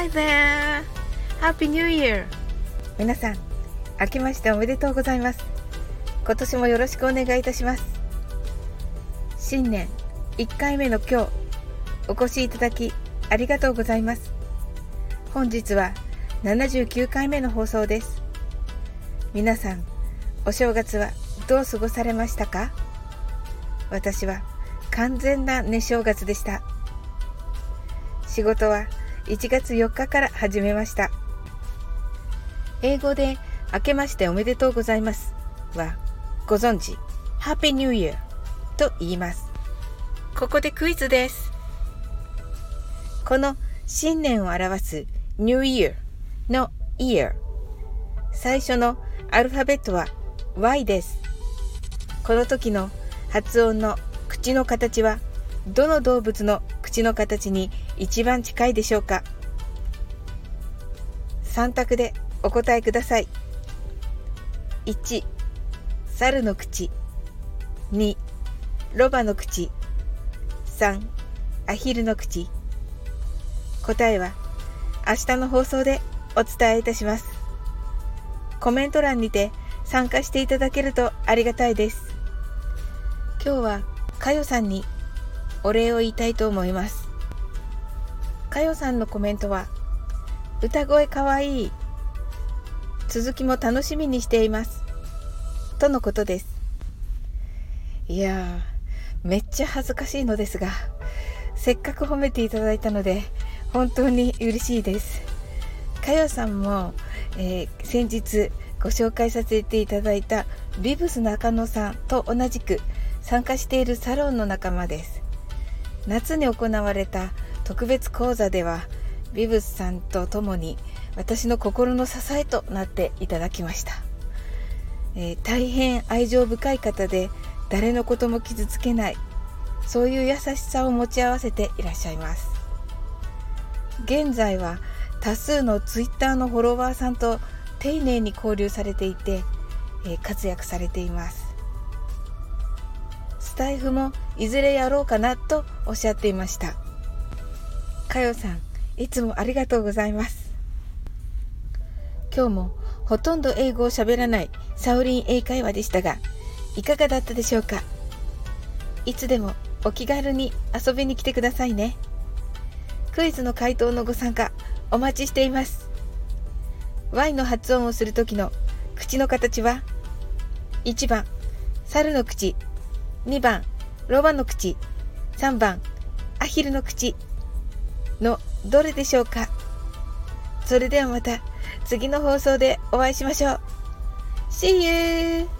Hi there! Happy New Year! 皆さん、明けましておめでとうございます。今年もよろしくお願いいたします。新年1回目の今日、お越しいただきありがとうございます。本日は79回目の放送です。皆さん、お正月はどう過ごされましたか？私は完全な寝正月でした。仕事は1月4日から始めました。英語で明けましておめでとうございますはご存知 Happy New Year と言います。ここでクイズです。この新年を表す New Year の Year 最初のアルファベットは Y です。この時の発音の口の形はどの動物の口の形に一番近いでしょうか。3択でお答えください。1猿の口。2ロバの口。3アヒルの口。答えは明日の放送でお伝えいたします。コメント欄にて参加していただけるとありがたいです。今日はかよさんにお礼を言いたいと思います。かよさんのコメントは歌声かわいい。続きも楽しみにしています。とのことです。いやめっちゃ恥ずかしいのですがせっかく褒めていただいたので本当に嬉しいです。かよさんも、えー、先日ご紹介させていただいたビブス中野さんと同じく参加しているサロンの仲間です。夏に行われた特別講座ではビブスさんと共に私の心の支えとなっていただきました、えー、大変愛情深い方で誰のことも傷つけないそういう優しさを持ち合わせていらっしゃいます。現在は多数のツイッターのフォロワーさんと丁寧に交流されていて、えー、活躍されています。タイフもいずれやろうかなとおっしゃっていました。かよさんいつもありがとうございます。今日もほとんど英語を喋らないサオリン英会話でしたがいかがだったでしょうか？いつでもお気軽に遊びに来てくださいね。クイズの回答のご参加お待ちしています。Y の発音をする時の口の形は1番猿の口2番ロバの口。3番アヒルの口。のどれでしょうか。それではまた次の放送でお会いしましょう。See you!